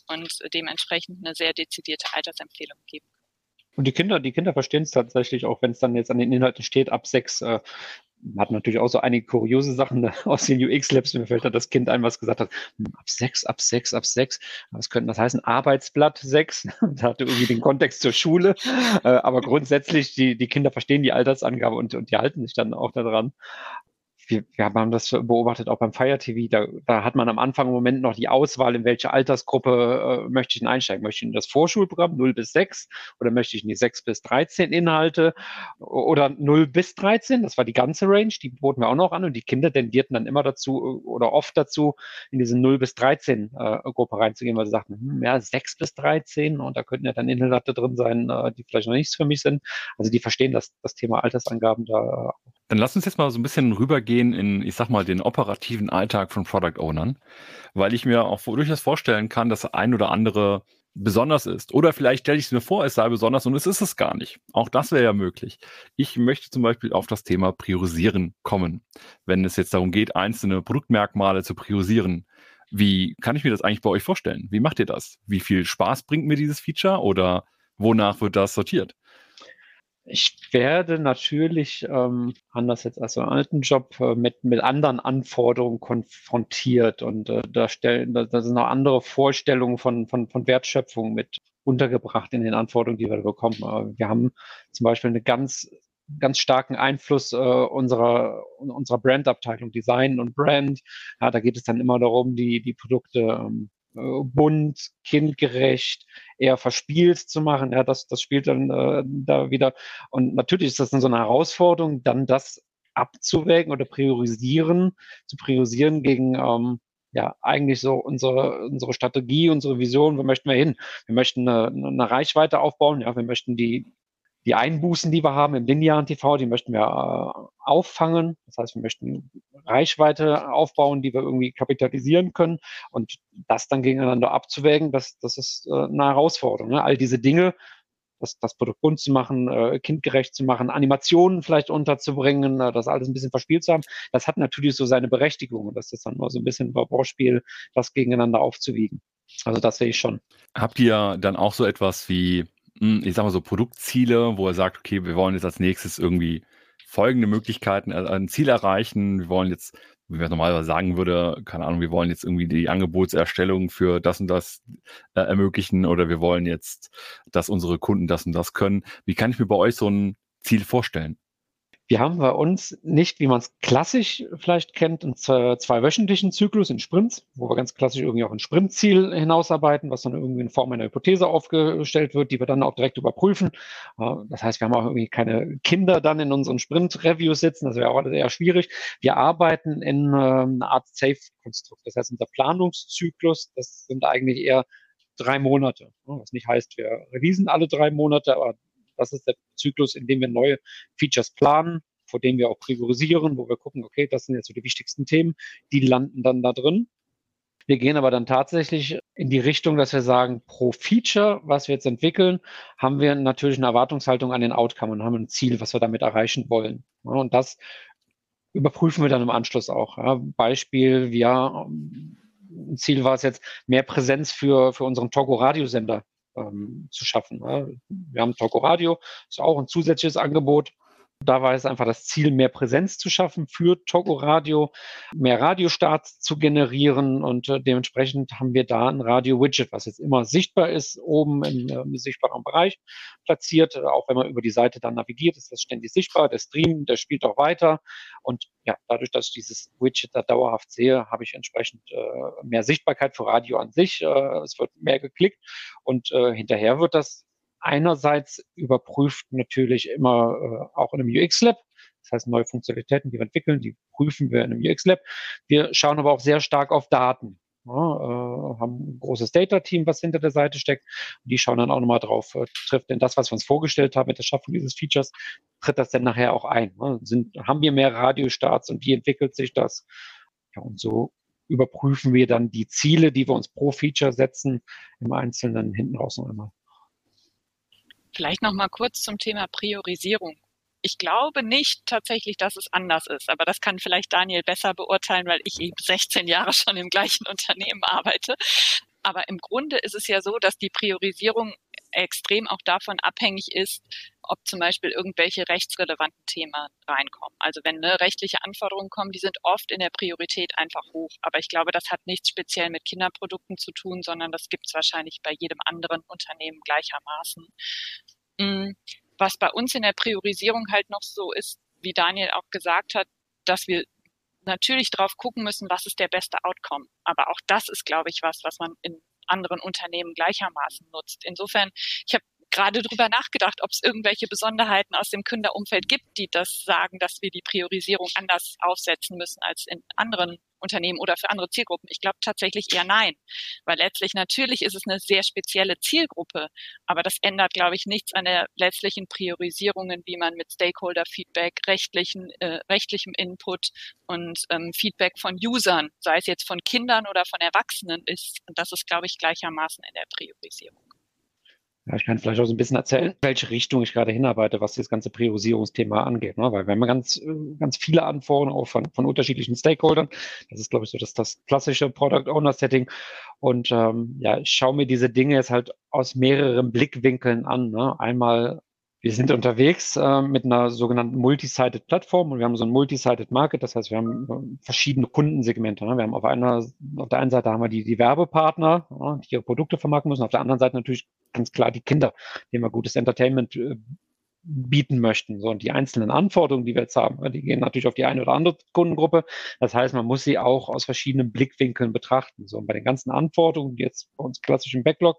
und dementsprechend eine sehr dezidierte Altersempfehlung geben. Und die Kinder, die Kinder verstehen es tatsächlich auch, wenn es dann jetzt an den Inhalten steht, ab sechs, äh, hat natürlich auch so einige kuriose Sachen aus den UX-Labs. Mir fällt da das Kind ein, was gesagt hat, hm, ab sechs, ab sechs, ab sechs. Was könnte das heißen? Arbeitsblatt sechs. da hatte irgendwie den Kontext zur Schule. Äh, aber grundsätzlich, die, die Kinder verstehen die Altersangabe und, und die halten sich dann auch daran wir, wir haben das beobachtet auch beim Fire TV. Da, da hat man am Anfang im Moment noch die Auswahl, in welche Altersgruppe äh, möchte ich denn einsteigen. Möchte ich in das Vorschulprogramm 0 bis 6 oder möchte ich in die 6 bis 13 Inhalte oder 0 bis 13? Das war die ganze Range, die boten wir auch noch an und die Kinder tendierten dann immer dazu oder oft dazu, in diese 0 bis 13 äh, Gruppe reinzugehen, weil sie sagten, hm, ja, 6 bis 13 und da könnten ja dann Inhalte drin sein, äh, die vielleicht noch nichts für mich sind. Also die verstehen das, das Thema Altersangaben da äh, dann lass uns jetzt mal so ein bisschen rübergehen in, ich sag mal, den operativen Alltag von Product Ownern, weil ich mir auch durchaus vorstellen kann, dass ein oder andere besonders ist. Oder vielleicht stelle ich es mir vor, es sei besonders und es ist es gar nicht. Auch das wäre ja möglich. Ich möchte zum Beispiel auf das Thema Priorisieren kommen. Wenn es jetzt darum geht, einzelne Produktmerkmale zu priorisieren, wie kann ich mir das eigentlich bei euch vorstellen? Wie macht ihr das? Wie viel Spaß bringt mir dieses Feature oder wonach wird das sortiert? Ich werde natürlich, ähm, anders jetzt als im alten Job, äh, mit, mit anderen Anforderungen konfrontiert und äh, da stellen, da, da sind noch andere Vorstellungen von, von, von Wertschöpfung mit untergebracht in den Anforderungen, die wir bekommen. Äh, wir haben zum Beispiel eine ganz ganz starken Einfluss äh, unserer unserer Brandabteilung Design und Brand. Ja, da geht es dann immer darum, die die Produkte ähm, äh, bunt, kindgerecht, eher verspielt zu machen. Ja, das, das spielt dann äh, da wieder. Und natürlich ist das dann so eine Herausforderung, dann das abzuwägen oder priorisieren, zu priorisieren gegen ähm, ja eigentlich so unsere, unsere Strategie, unsere Vision, wo möchten wir hin? Wir möchten eine, eine Reichweite aufbauen, ja, wir möchten die die Einbußen, die wir haben im linearen TV, die möchten wir äh, auffangen. Das heißt, wir möchten Reichweite aufbauen, die wir irgendwie kapitalisieren können. Und das dann gegeneinander abzuwägen, das, das ist äh, eine Herausforderung. Ne? All diese Dinge, das, das Produkt bunt zu machen, äh, kindgerecht zu machen, Animationen vielleicht unterzubringen, äh, das alles ein bisschen verspielt zu haben, das hat natürlich so seine Berechtigung. Und das ist dann nur so ein bisschen ein Bauspiel, das gegeneinander aufzuwiegen. Also das sehe ich schon. Habt ihr dann auch so etwas wie ich sag mal so Produktziele, wo er sagt, okay, wir wollen jetzt als nächstes irgendwie folgende Möglichkeiten, äh, ein Ziel erreichen. Wir wollen jetzt, wie man normalerweise sagen würde, keine Ahnung, wir wollen jetzt irgendwie die Angebotserstellung für das und das äh, ermöglichen oder wir wollen jetzt, dass unsere Kunden das und das können. Wie kann ich mir bei euch so ein Ziel vorstellen? Wir haben bei uns nicht, wie man es klassisch vielleicht kennt, einen zwei wöchentlichen Zyklus in Sprints, wo wir ganz klassisch irgendwie auch ein Sprintziel hinausarbeiten, was dann irgendwie in Form einer Hypothese aufgestellt wird, die wir dann auch direkt überprüfen. Das heißt, wir haben auch irgendwie keine Kinder dann in unseren Sprint-Reviews sitzen, das wäre auch eher schwierig. Wir arbeiten in ähm, einer Art Safe-Konstrukt. Das heißt, unser Planungszyklus, das sind eigentlich eher drei Monate. Was nicht heißt, wir revisen alle drei Monate, aber das ist der Zyklus, in dem wir neue Features planen, vor dem wir auch priorisieren, wo wir gucken, okay, das sind jetzt so die wichtigsten Themen, die landen dann da drin. Wir gehen aber dann tatsächlich in die Richtung, dass wir sagen, pro Feature, was wir jetzt entwickeln, haben wir natürlich eine Erwartungshaltung an den Outcome und haben ein Ziel, was wir damit erreichen wollen. Und das überprüfen wir dann im Anschluss auch. Beispiel, wir, ein Ziel war es jetzt, mehr Präsenz für, für unseren Togo-Radiosender ähm, zu schaffen. Ja. Wir haben Talko Radio, ist auch ein zusätzliches Angebot. Da war es einfach das Ziel, mehr Präsenz zu schaffen für Togo Radio, mehr Radiostarts zu generieren und äh, dementsprechend haben wir da ein Radio-Widget, was jetzt immer sichtbar ist, oben im, äh, sichtbaren Bereich platziert. Auch wenn man über die Seite dann navigiert, ist das ständig sichtbar. Der Stream, der spielt auch weiter und ja, dadurch, dass ich dieses Widget da dauerhaft sehe, habe ich entsprechend äh, mehr Sichtbarkeit für Radio an sich. Äh, es wird mehr geklickt und äh, hinterher wird das einerseits überprüft natürlich immer äh, auch in einem UX-Lab. Das heißt, neue Funktionalitäten, die wir entwickeln, die prüfen wir in einem UX-Lab. Wir schauen aber auch sehr stark auf Daten. Ja, äh, haben ein großes Data-Team, was hinter der Seite steckt. Die schauen dann auch nochmal drauf, äh, trifft denn das, was wir uns vorgestellt haben mit der Schaffung dieses Features, tritt das denn nachher auch ein? Ne? Sind, haben wir mehr Radiostarts und wie entwickelt sich das? Ja, und so überprüfen wir dann die Ziele, die wir uns pro Feature setzen, im Einzelnen hinten raus noch einmal. Vielleicht noch mal kurz zum Thema Priorisierung. Ich glaube nicht tatsächlich, dass es anders ist, aber das kann vielleicht Daniel besser beurteilen, weil ich eben 16 Jahre schon im gleichen Unternehmen arbeite. Aber im Grunde ist es ja so, dass die Priorisierung extrem auch davon abhängig ist, ob zum Beispiel irgendwelche rechtsrelevanten Themen reinkommen. Also wenn ne, rechtliche Anforderungen kommen, die sind oft in der Priorität einfach hoch. Aber ich glaube, das hat nichts speziell mit Kinderprodukten zu tun, sondern das gibt es wahrscheinlich bei jedem anderen Unternehmen gleichermaßen. Mm, was bei uns in der Priorisierung halt noch so ist, wie Daniel auch gesagt hat, dass wir natürlich drauf gucken müssen, was ist der beste Outcome. Aber auch das ist, glaube ich, was, was man in anderen Unternehmen gleichermaßen nutzt. Insofern, ich habe gerade darüber nachgedacht, ob es irgendwelche Besonderheiten aus dem Kinderumfeld gibt, die das sagen, dass wir die Priorisierung anders aufsetzen müssen als in anderen Unternehmen oder für andere Zielgruppen? Ich glaube tatsächlich eher nein, weil letztlich natürlich ist es eine sehr spezielle Zielgruppe, aber das ändert, glaube ich, nichts an der letztlichen Priorisierungen, wie man mit Stakeholder-Feedback, rechtlichen, äh, rechtlichem Input und ähm, Feedback von Usern, sei es jetzt von Kindern oder von Erwachsenen ist. Und das ist, glaube ich, gleichermaßen in der Priorisierung. Ja, ich kann vielleicht auch so ein bisschen erzählen, welche Richtung ich gerade hinarbeite, was das ganze Priorisierungsthema angeht. Ne? Weil wir haben ganz, ganz viele Anforderungen auch von, von unterschiedlichen Stakeholdern. Das ist, glaube ich, so das, das klassische Product Owner Setting. Und ähm, ja, ich schaue mir diese Dinge jetzt halt aus mehreren Blickwinkeln an. Ne? Einmal wir sind unterwegs äh, mit einer sogenannten Multi-Sided Plattform und wir haben so ein Multi-Sided Market, das heißt, wir haben äh, verschiedene Kundensegmente. Ne? Wir haben auf einer, auf der einen Seite haben wir die, die Werbepartner, ja, die ihre Produkte vermarkten müssen, auf der anderen Seite natürlich ganz klar die Kinder, denen wir gutes Entertainment äh, bieten möchten. So, und die einzelnen Anforderungen, die wir jetzt haben, die gehen natürlich auf die eine oder andere Kundengruppe. Das heißt, man muss sie auch aus verschiedenen Blickwinkeln betrachten. So, und bei den ganzen Anforderungen, die jetzt bei uns klassisch im Backlog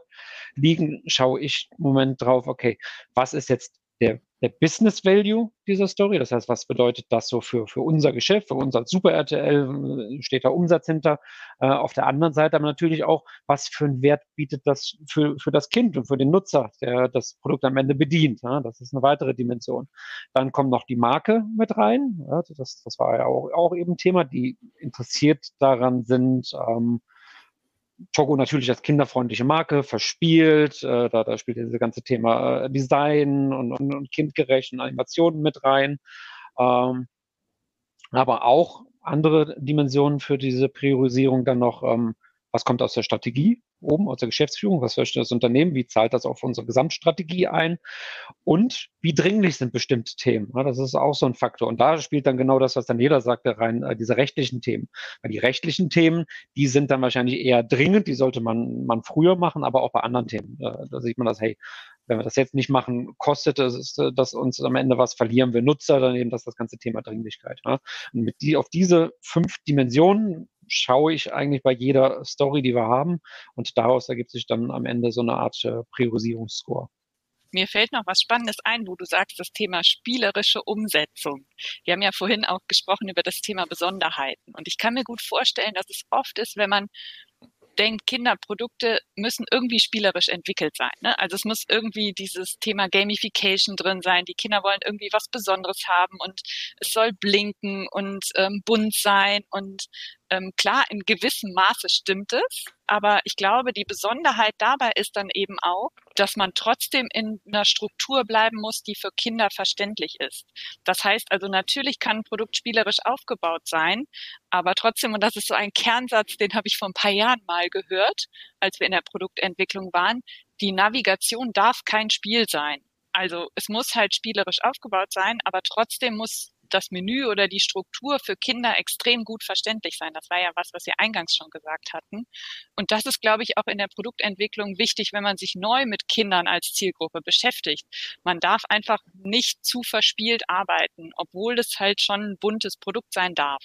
liegen, schaue ich im Moment drauf, okay, was ist jetzt der der Business Value dieser Story. Das heißt, was bedeutet das so für, für unser Geschäft, für uns als Super RTL, steht da Umsatz hinter. Äh, auf der anderen Seite aber natürlich auch, was für einen Wert bietet das für, für das Kind und für den Nutzer, der das Produkt am Ende bedient. Ja, das ist eine weitere Dimension. Dann kommt noch die Marke mit rein. Ja, das, das war ja auch, auch eben Thema, die interessiert daran sind, ähm, Togo natürlich als kinderfreundliche Marke verspielt. Äh, da, da spielt dieses ganze Thema äh, Design und, und, und kindgerechten Animationen mit rein. Ähm, aber auch andere Dimensionen für diese Priorisierung dann noch, ähm, was kommt aus der Strategie? Oben aus der Geschäftsführung, was möchte das Unternehmen, wie zahlt das auf unsere Gesamtstrategie ein und wie dringlich sind bestimmte Themen. Ja, das ist auch so ein Faktor. Und da spielt dann genau das, was dann jeder sagte, rein, äh, diese rechtlichen Themen. Weil die rechtlichen Themen, die sind dann wahrscheinlich eher dringend, die sollte man, man früher machen, aber auch bei anderen Themen. Äh, da sieht man das, hey, wenn wir das jetzt nicht machen, kostet es, äh, dass uns am Ende was verlieren wir Nutzer, dann eben das, das ganze Thema Dringlichkeit. Ja. Und mit die, auf diese fünf Dimensionen schaue ich eigentlich bei jeder Story, die wir haben. Und daraus ergibt sich dann am Ende so eine Art äh, Priorisierungsscore. Mir fällt noch was Spannendes ein, wo du sagst, das Thema spielerische Umsetzung. Wir haben ja vorhin auch gesprochen über das Thema Besonderheiten. Und ich kann mir gut vorstellen, dass es oft ist, wenn man denkt, Kinderprodukte müssen irgendwie spielerisch entwickelt sein. Ne? Also es muss irgendwie dieses Thema Gamification drin sein. Die Kinder wollen irgendwie was Besonderes haben und es soll blinken und ähm, bunt sein und ähm, klar, in gewissem Maße stimmt es, aber ich glaube, die Besonderheit dabei ist dann eben auch, dass man trotzdem in einer Struktur bleiben muss, die für Kinder verständlich ist. Das heißt also, natürlich kann ein Produkt spielerisch aufgebaut sein, aber trotzdem, und das ist so ein Kernsatz, den habe ich vor ein paar Jahren mal gehört, als wir in der Produktentwicklung waren, die Navigation darf kein Spiel sein. Also es muss halt spielerisch aufgebaut sein, aber trotzdem muss das Menü oder die Struktur für Kinder extrem gut verständlich sein. Das war ja was, was Sie eingangs schon gesagt hatten. Und das ist, glaube ich, auch in der Produktentwicklung wichtig, wenn man sich neu mit Kindern als Zielgruppe beschäftigt. Man darf einfach nicht zu verspielt arbeiten, obwohl es halt schon ein buntes Produkt sein darf.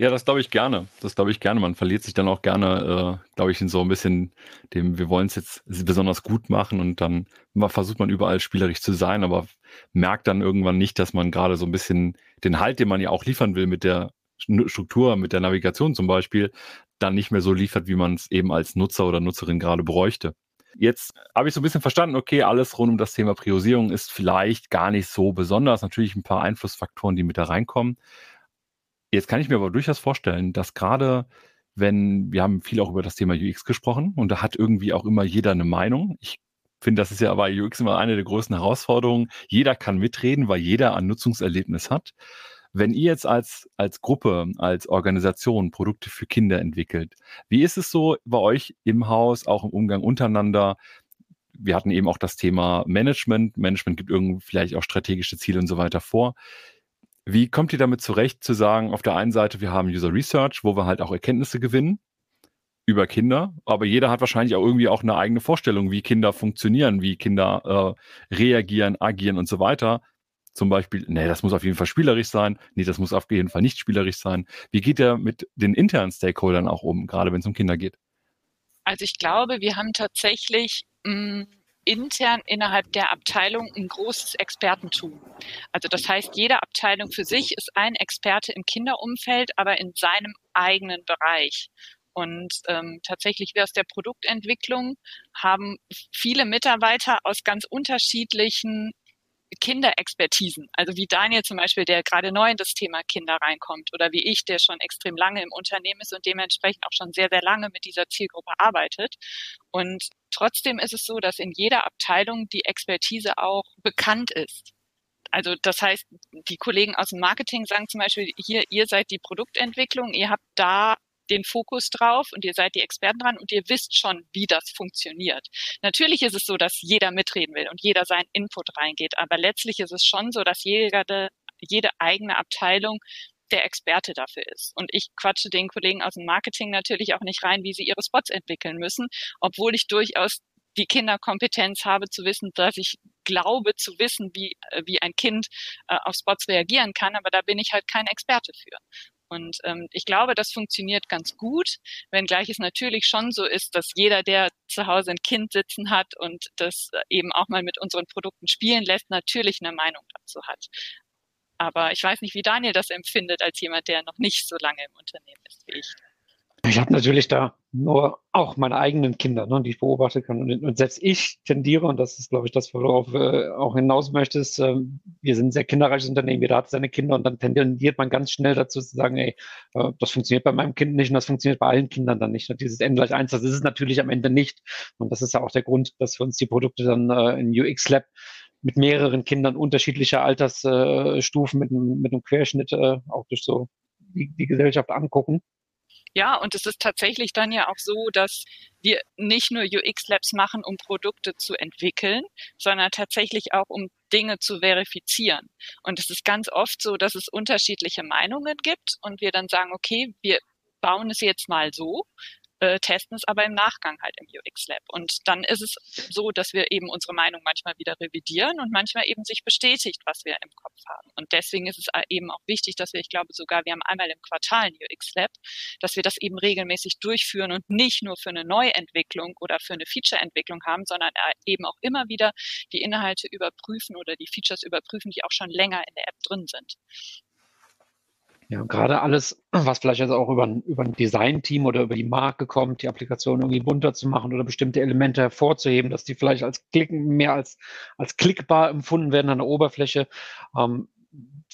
Ja, das glaube ich gerne. Das glaube ich gerne. Man verliert sich dann auch gerne, äh, glaube ich, in so ein bisschen dem, wir wollen es jetzt besonders gut machen und dann versucht man überall spielerisch zu sein, aber merkt dann irgendwann nicht, dass man gerade so ein bisschen den Halt, den man ja auch liefern will mit der Struktur, mit der Navigation zum Beispiel, dann nicht mehr so liefert, wie man es eben als Nutzer oder Nutzerin gerade bräuchte. Jetzt habe ich so ein bisschen verstanden, okay, alles rund um das Thema Priorisierung ist vielleicht gar nicht so besonders. Natürlich ein paar Einflussfaktoren, die mit da reinkommen. Jetzt kann ich mir aber durchaus vorstellen, dass gerade wenn, wir haben viel auch über das Thema UX gesprochen und da hat irgendwie auch immer jeder eine Meinung. Ich finde, das ist ja bei UX immer eine der größten Herausforderungen. Jeder kann mitreden, weil jeder ein Nutzungserlebnis hat. Wenn ihr jetzt als, als Gruppe, als Organisation Produkte für Kinder entwickelt, wie ist es so bei euch im Haus, auch im Umgang untereinander? Wir hatten eben auch das Thema Management. Management gibt irgendwie vielleicht auch strategische Ziele und so weiter vor. Wie kommt ihr damit zurecht, zu sagen, auf der einen Seite, wir haben User Research, wo wir halt auch Erkenntnisse gewinnen über Kinder, aber jeder hat wahrscheinlich auch irgendwie auch eine eigene Vorstellung, wie Kinder funktionieren, wie Kinder äh, reagieren, agieren und so weiter. Zum Beispiel, nee, das muss auf jeden Fall spielerisch sein, nee, das muss auf jeden Fall nicht spielerisch sein. Wie geht er mit den internen Stakeholdern auch um, gerade wenn es um Kinder geht? Also ich glaube, wir haben tatsächlich mh, mm, intern innerhalb der Abteilung ein großes Expertentum. Also das heißt, jede Abteilung für sich ist ein Experte im Kinderumfeld, aber in seinem eigenen Bereich. Und ähm, tatsächlich wie aus der Produktentwicklung haben viele Mitarbeiter aus ganz unterschiedlichen Kinderexpertisen. Also wie Daniel zum Beispiel, der gerade neu in das Thema Kinder reinkommt oder wie ich, der schon extrem lange im Unternehmen ist und dementsprechend auch schon sehr, sehr lange mit dieser Zielgruppe arbeitet. Und trotzdem ist es so, dass in jeder Abteilung die Expertise auch bekannt ist. Also das heißt, die Kollegen aus dem Marketing sagen zum Beispiel, hier, ihr seid die Produktentwicklung, ihr habt da den Fokus drauf und ihr seid die Experten dran und ihr wisst schon, wie das funktioniert. Natürlich ist es so, dass jeder mitreden will und jeder seinen Input reingeht, aber letztlich ist es schon so, dass jede, jede eigene Abteilung der Experte dafür ist. Und ich quatsche den Kollegen aus dem Marketing natürlich auch nicht rein, wie sie ihre Spots entwickeln müssen, obwohl ich durchaus die Kinderkompetenz habe zu wissen, dass ich glaube zu wissen, wie, wie ein Kind äh, auf Spots reagieren kann, aber da bin ich halt kein Experte für. Und ähm, ich glaube, das funktioniert ganz gut, wenngleich es natürlich schon so ist, dass jeder, der zu Hause ein Kind sitzen hat und das äh, eben auch mal mit unseren Produkten spielen lässt, natürlich eine Meinung dazu hat. Aber ich weiß nicht, wie Daniel das empfindet als jemand, der noch nicht so lange im Unternehmen ist wie ich. Ich habe natürlich da nur auch meine eigenen Kinder, ne, die ich beobachten kann. Und, und, selbst ich tendiere, und das ist, glaube ich, das, worauf äh, auch hinaus möchtest, äh, wir sind ein sehr kinderreiches Unternehmen, jeder hat seine Kinder und dann tendiert man ganz schnell dazu zu sagen, ey, äh, das funktioniert bei meinem Kind nicht und das funktioniert bei allen Kindern dann nicht. Und dieses N gleich eins, das ist es natürlich am Ende nicht. Und das ist ja auch der Grund, dass wir uns die Produkte dann äh, in UX Lab mit mehreren Kindern unterschiedlicher Altersstufen mit, mit einem Querschnitt äh, auch durch so die, die Gesellschaft angucken ja, und es ist tatsächlich dann ja auch so, dass wir nicht nur UX-Labs machen, um Produkte zu entwickeln, sondern tatsächlich auch, um Dinge zu verifizieren. Und es ist ganz oft so, dass es unterschiedliche Meinungen gibt und wir dann sagen, okay, wir bauen es jetzt mal so, äh, testen es aber im Nachgang halt im UX Lab. Und dann ist es so, dass wir eben unsere Meinung manchmal wieder revidieren und manchmal eben sich bestätigt, was wir im Kopf haben. Und deswegen ist es eben auch wichtig, dass wir, ich glaube sogar, wir haben einmal im Quartal ein UX Lab, dass wir das eben regelmäßig durchführen und nicht nur für eine Neuentwicklung oder für eine Feature-Entwicklung haben, sondern äh, eben auch immer wieder die Inhalte überprüfen oder die Features überprüfen, die auch schon länger in der App drin sind. Ja, gerade alles, was vielleicht jetzt auch über über ein Design-Team oder über die Marke kommt, die Applikation irgendwie bunter zu machen oder bestimmte Elemente hervorzuheben, dass die vielleicht als Klicken mehr als, als klickbar empfunden werden an der Oberfläche. Ähm,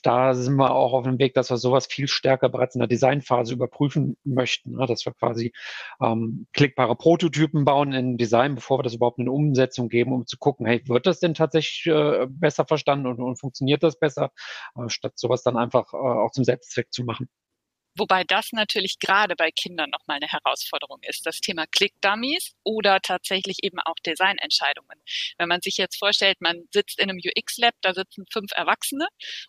da sind wir auch auf dem Weg, dass wir sowas viel stärker bereits in der Designphase überprüfen möchten, ne? dass wir quasi ähm, klickbare Prototypen bauen in Design, bevor wir das überhaupt in Umsetzung geben, um zu gucken, hey, wird das denn tatsächlich äh, besser verstanden und, und, funktioniert das besser, äh, statt sowas dann einfach äh, auch zum Selbstzweck zu machen. Wobei das natürlich gerade bei Kindern nochmal eine Herausforderung ist. Das Thema Click-Dummies oder tatsächlich eben auch Designentscheidungen. Wenn man sich jetzt vorstellt, man sitzt in einem UX-Lab, da sitzen fünf Erwachsene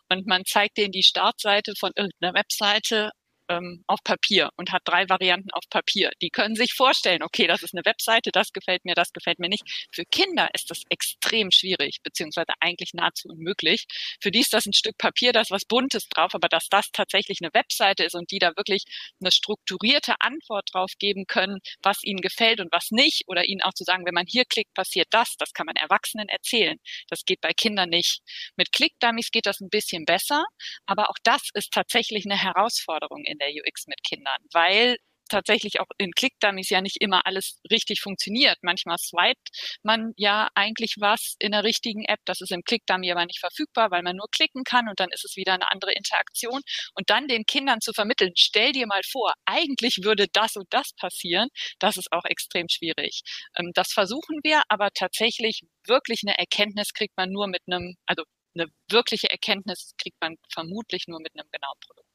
und man zeigt denen die Startseite von irgendeiner Webseite ähm, auf Papier und hat drei Varianten auf Papier. Die können sich vorstellen, okay, das ist eine Webseite, das gefällt mir, das gefällt mir nicht. Für Kinder ist das extrem schwierig, beziehungsweise eigentlich nahezu unmöglich. Für die ist das ein Stück Papier, da ist was Buntes drauf, aber dass das tatsächlich eine Webseite ist und die da wirklich eine strukturierte Antwort drauf geben können, was ihnen gefällt und was nicht, oder ihnen auch zu sagen, wenn man hier klickt, passiert das, das kann man Erwachsenen erzählen. Das geht bei Kindern nicht. Mit Click-Dummies geht das ein bisschen besser, aber auch das ist tatsächlich eine Herausforderung in in der UX mit Kindern, weil tatsächlich auch in Click-Dummies ja nicht immer alles richtig funktioniert. Manchmal swiped man ja eigentlich was in der richtigen App. Das ist im Click-Dummy aber nicht verfügbar, weil man nur klicken kann und dann ist es wieder eine andere Interaktion. Und dann den Kindern zu vermitteln, stell dir mal vor, eigentlich würde das und das passieren, das ist auch extrem schwierig. Ähm, das versuchen wir, aber tatsächlich wirklich eine Erkenntnis kriegt man nur mit einem, also eine wirkliche Erkenntnis kriegt man vermutlich nur mit einem genauen Produkt.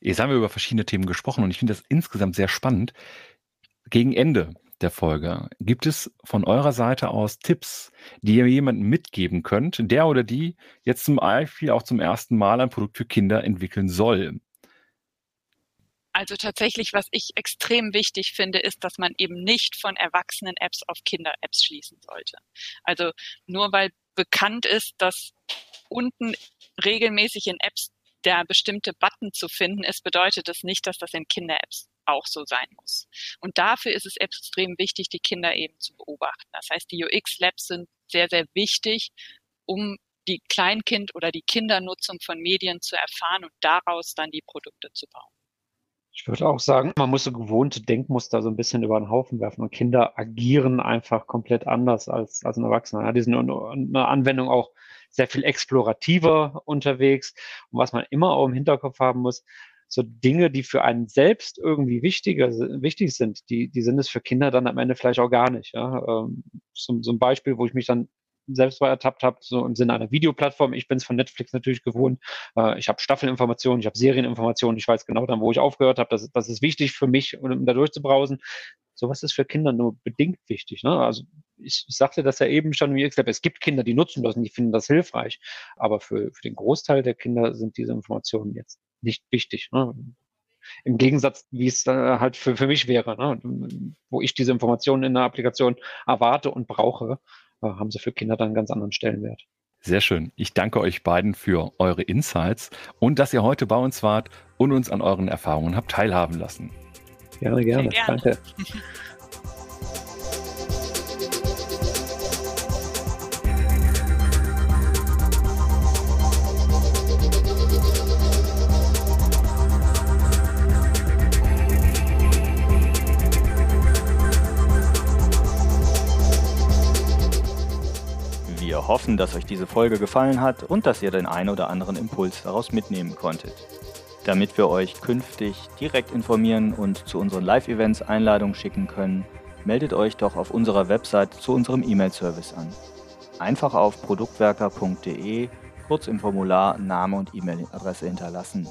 Jetzt haben wir über verschiedene Themen gesprochen und ich finde das insgesamt sehr spannend. Gegen Ende der Folge gibt es von eurer Seite aus Tipps, die ihr jemandem mitgeben könnt, der oder die jetzt zum Beispiel auch zum ersten Mal ein Produkt für Kinder entwickeln soll. Also tatsächlich, was ich extrem wichtig finde, ist, dass man eben nicht von Erwachsenen-Apps auf Kinder-Apps schließen sollte. Also nur weil bekannt ist, dass unten regelmäßig in Apps der bestimmte Button zu finden ist, bedeutet das nicht, dass das in Kinder-Apps auch so sein muss. Und dafür ist es extrem wichtig, die Kinder eben zu beobachten. Das heißt, die UX-Labs sind sehr, sehr wichtig, um die Kleinkind- oder die Kindernutzung von Medien zu erfahren und daraus dann die Produkte zu bauen. Ich würde auch sagen, man muss so gewohnte Denkmuster so ein bisschen über den Haufen werfen. Und Kinder agieren einfach komplett anders als, als ein Erwachsener. Ja, die sind eine Anwendung auch sehr viel explorativer unterwegs. Und was man immer auch im Hinterkopf haben muss, so Dinge, die für einen selbst irgendwie wichtiger, wichtig sind, die, die sind es für Kinder dann am Ende vielleicht auch gar nicht. Ja? So, so ein Beispiel, wo ich mich dann selbst mal ertappt habe, so im Sinne einer Videoplattform. Ich bin es von Netflix natürlich gewohnt. Äh, ich habe Staffelinformationen, ich habe Serieninformationen, ich weiß genau dann, wo ich aufgehört habe. Das, das ist wichtig für mich, um da durchzubrausen. Sowas ist für Kinder nur bedingt wichtig. Ne? Also ich, sagte das ja eben schon, wie gesagt, es gibt Kinder, die nutzen das und die finden das hilfreich. Aber für, für den Großteil der Kinder sind diese Informationen jetzt nicht wichtig. Ne? Im Gegensatz, wie es halt für, für mich wäre, ne? wo ich diese Informationen in der Applikation erwarte und brauche, äh, haben sie für Kinder dann einen ganz anderen Stellenwert. Sehr schön. Ich danke euch beiden für eure Insights und dass ihr heute bei uns wart und uns an euren Erfahrungen habt teilhaben lassen. Gerne, gerne. gerne. Danke. hoffen, dass euch diese Folge gefallen hat und dass ihr den ein oder anderen Impuls daraus mitnehmen konntet. Damit wir euch künftig direkt informieren und zu unseren Live-Events Einladungen schicken können, meldet euch doch auf unserer Website zu unserem E-Mail-Service an. Einfach auf produktwerker.de kurz im Formular Name und E-Mail-Adresse hinterlassen.